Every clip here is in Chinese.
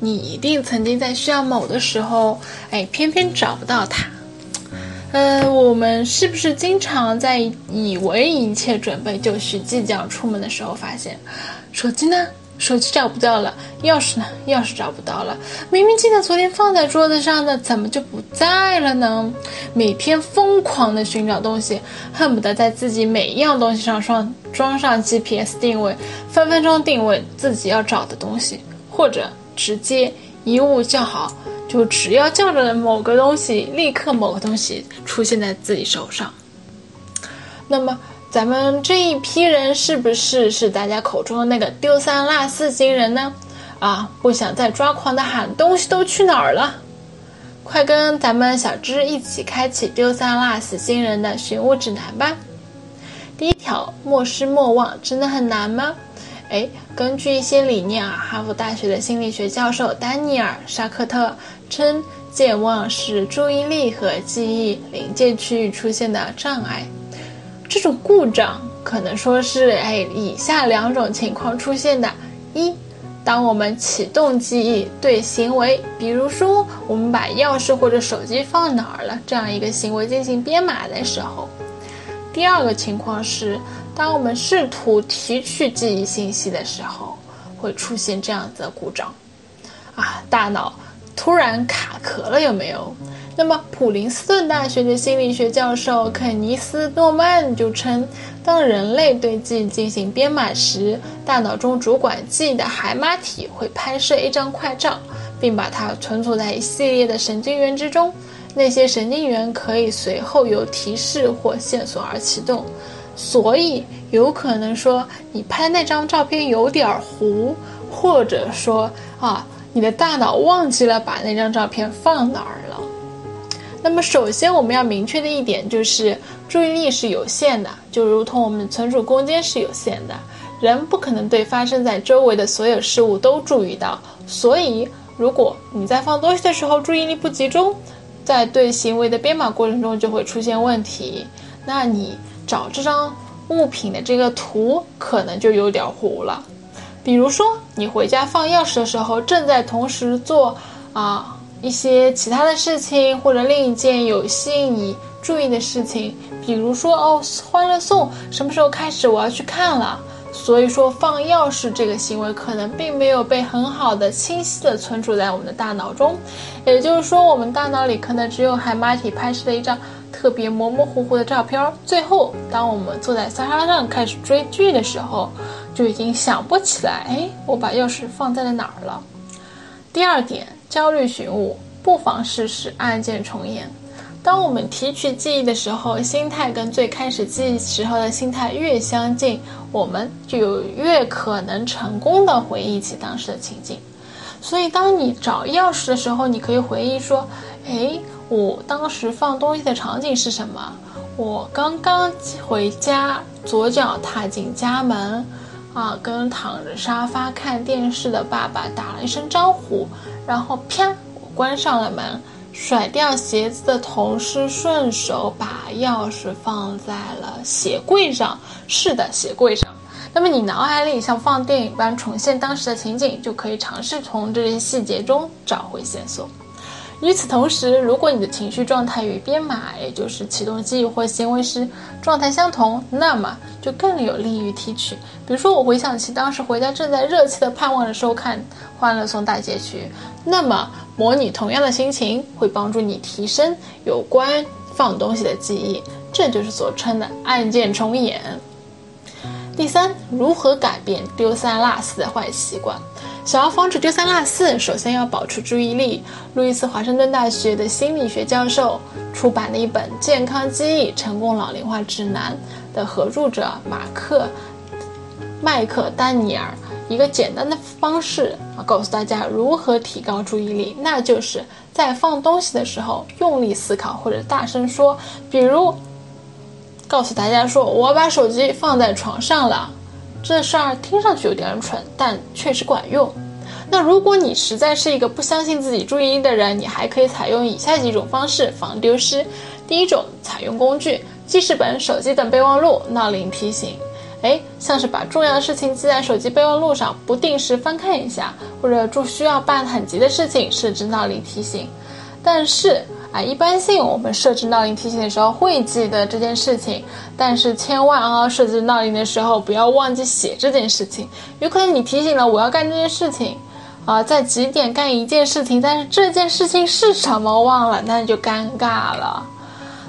你一定曾经在需要某的时候，哎，偏偏找不到它。呃，我们是不是经常在以为一切准备就绪、即将出门的时候，发现手机呢？手机找不到了，钥匙呢？钥匙找不到了。明明记得昨天放在桌子上的，怎么就不在了呢？每天疯狂的寻找东西，恨不得在自己每一样东西上装装上 GPS 定位，分分钟定位自己要找的东西，或者。直接一物叫好，就只要叫着某个东西，立刻某个东西出现在自己手上。那么，咱们这一批人是不是是大家口中的那个丢三落四星人呢？啊，不想再抓狂的喊东西都去哪儿了？快跟咱们小芝一起开启丢三落四新人的寻物指南吧！第一条，莫失莫忘，真的很难吗？哎，根据一些理念啊，哈佛大学的心理学教授丹尼尔·沙克特称，健忘是注意力和记忆临界区域出现的障碍。这种故障可能说是哎以下两种情况出现的：一，当我们启动记忆对行为，比如说我们把钥匙或者手机放哪儿了这样一个行为进行编码的时候；第二个情况是。当我们试图提取记忆信息的时候，会出现这样子的故障，啊，大脑突然卡壳了，有没有？那么，普林斯顿大学的心理学教授肯尼斯·诺曼就称，当人类对记忆进行编码时，大脑中主管记忆的海马体会拍摄一张快照，并把它存储在一系列的神经元之中，那些神经元可以随后由提示或线索而启动。所以有可能说你拍那张照片有点糊，或者说啊，你的大脑忘记了把那张照片放哪儿了。那么首先我们要明确的一点就是，注意力是有限的，就如同我们存储空间是有限的，人不可能对发生在周围的所有事物都注意到。所以如果你在放东西的时候注意力不集中，在对行为的编码过程中就会出现问题。那你。找这张物品的这个图可能就有点糊了，比如说你回家放钥匙的时候，正在同时做啊一些其他的事情，或者另一件有吸引你注意的事情，比如说哦，欢乐颂什么时候开始？我要去看了。所以说放钥匙这个行为可能并没有被很好的、清晰的存储在我们的大脑中，也就是说，我们大脑里可能只有海马体拍摄的一张。特别模模糊糊的照片，最后当我们坐在沙发上开始追剧的时候，就已经想不起来，哎，我把钥匙放在了哪儿了。第二点，焦虑寻物，不妨试试案件重演。当我们提取记忆的时候，心态跟最开始记忆时候的心态越相近，我们就有越可能成功的回忆起当时的情景。所以，当你找钥匙的时候，你可以回忆说，哎。我当时放东西的场景是什么？我刚刚回家，左脚踏进家门，啊，跟躺着沙发看电视的爸爸打了一声招呼，然后啪，我关上了门，甩掉鞋子的同时，顺手把钥匙放在了鞋柜上。是的，鞋柜上。那么你脑海里像放电影般重现当时的情景，就可以尝试从这些细节中找回线索。与此同时，如果你的情绪状态与编码，也就是启动记忆或行为时状态相同，那么就更有利于提取。比如说，我回想起当时回家正在热切的盼望着收看《欢乐颂》大结局，那么模拟同样的心情会帮助你提升有关放东西的记忆，这就是所称的按键重演。第三，如何改变丢三落四的坏习惯？想要防止丢三落四，首先要保持注意力。路易斯华盛顿大学的心理学教授出版了一本《健康记忆成功老龄化指南》的合著者马克·麦克丹尼尔一个简单的方式，告诉大家如何提高注意力，那就是在放东西的时候用力思考或者大声说，比如告诉大家说：“我把手机放在床上了。”这事儿听上去有点蠢，但确实管用。那如果你实在是一个不相信自己注意力的人，你还可以采用以下几种方式防丢失。第一种，采用工具，记事本、手机等备忘录，闹铃提醒。哎，像是把重要的事情记在手机备忘录上，不定时翻看一下，或者做需要办很急的事情，设置闹铃提醒。但是啊，一般性我们设置闹铃提醒的时候会记得这件事情，但是千万啊，设置闹铃的时候不要忘记写这件事情。有可能你提醒了我要干这件事情，啊，在几点干一件事情，但是这件事情是什么忘了，那就尴尬了。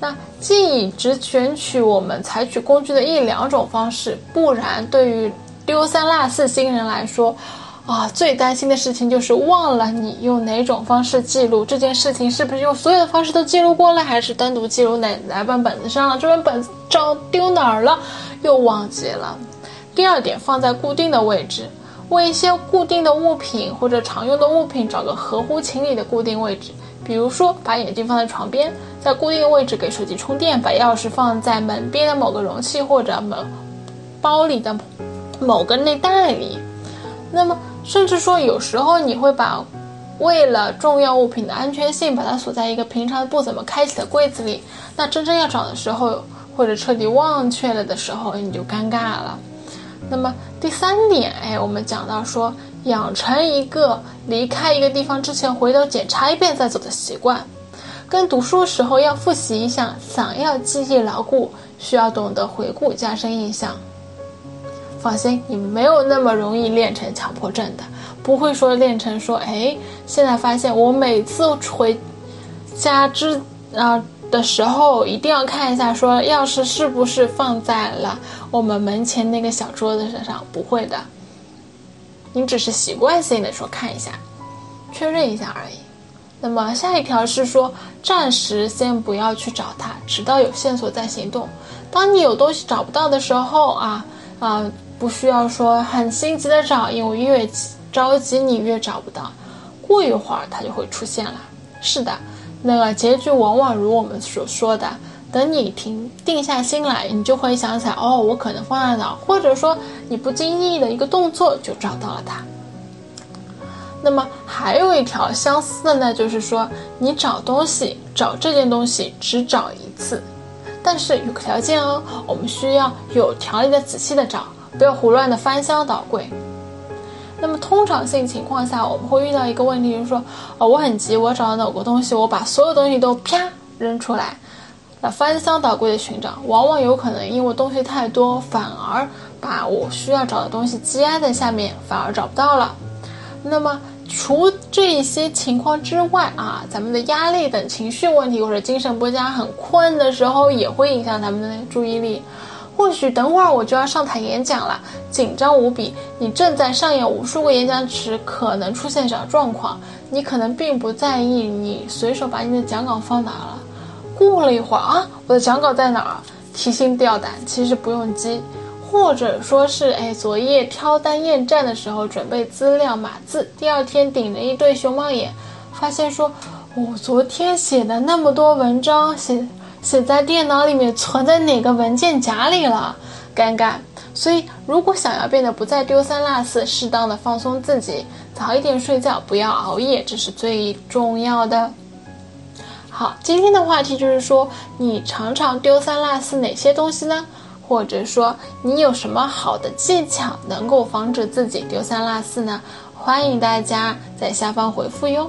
那建议只选取我们采取工具的一两种方式，不然对于丢三落四新人来说，啊，最担心的事情就是忘了你用哪种方式记录这件事情，是不是用所有的方式都记录过了，还是单独记录哪哪本本子上了？这本本子找丢哪儿了，又忘记了。第二点，放在固定的位置，为一些固定的物品或者常用的物品找个合乎情理的固定位置。比如说，把眼镜放在床边，在固定的位置给手机充电；把钥匙放在门边的某个容器或者某包里的某个内袋里。那么，甚至说，有时候你会把为了重要物品的安全性，把它锁在一个平常不怎么开启的柜子里。那真正要找的时候，或者彻底忘却了的时候，你就尴尬了。那么第三点，哎，我们讲到说。养成一个离开一个地方之前回头检查一遍再走的习惯，跟读书时候要复习一下，想要记忆牢固，需要懂得回顾加深印象。放心，你没有那么容易练成强迫症的，不会说练成说，哎，现在发现我每次回家之啊的时候，一定要看一下，说钥匙是不是放在了我们门前那个小桌子上，不会的。你只是习惯性的说看一下，确认一下而已。那么下一条是说，暂时先不要去找他，直到有线索再行动。当你有东西找不到的时候啊啊，不需要说很心急的找，因为越着急你越找不到。过一会儿它就会出现了。是的，那个结局往往如我们所说的。等你停定下心来，你就会想起来，哦，我可能放在哪，或者说你不经意的一个动作就找到了它。那么还有一条相似的呢，就是说你找东西，找这件东西只找一次，但是有个条件哦，我们需要有条理的、仔细的找，不要胡乱的翻箱倒柜。那么通常性情况下，我们会遇到一个问题，就是说，哦，我很急，我找到某个东西，我把所有东西都啪扔出来。那翻箱倒柜的寻找，往往有可能因为东西太多，反而把我需要找的东西积压在下面，反而找不到了。那么，除这些情况之外啊，咱们的压力等情绪问题，或者精神不佳、很困的时候，也会影响咱们的注意力。或许等会儿我就要上台演讲了，紧张无比，你正在上演无数个演讲时可能出现小状况，你可能并不在意，你随手把你的讲稿放哪了。过了一会儿啊，我的讲稿在哪儿？提心吊胆，其实不用急，或者说是哎，昨夜挑单验战的时候准备资料码字，第二天顶着一对熊猫眼，发现说，我昨天写的那么多文章写写在电脑里面，存在哪个文件夹里了？尴尬。所以，如果想要变得不再丢三落四，适当的放松自己，早一点睡觉，不要熬夜，这是最重要的。好，今天的话题就是说，你常常丢三落四哪些东西呢？或者说，你有什么好的技巧能够防止自己丢三落四呢？欢迎大家在下方回复哟。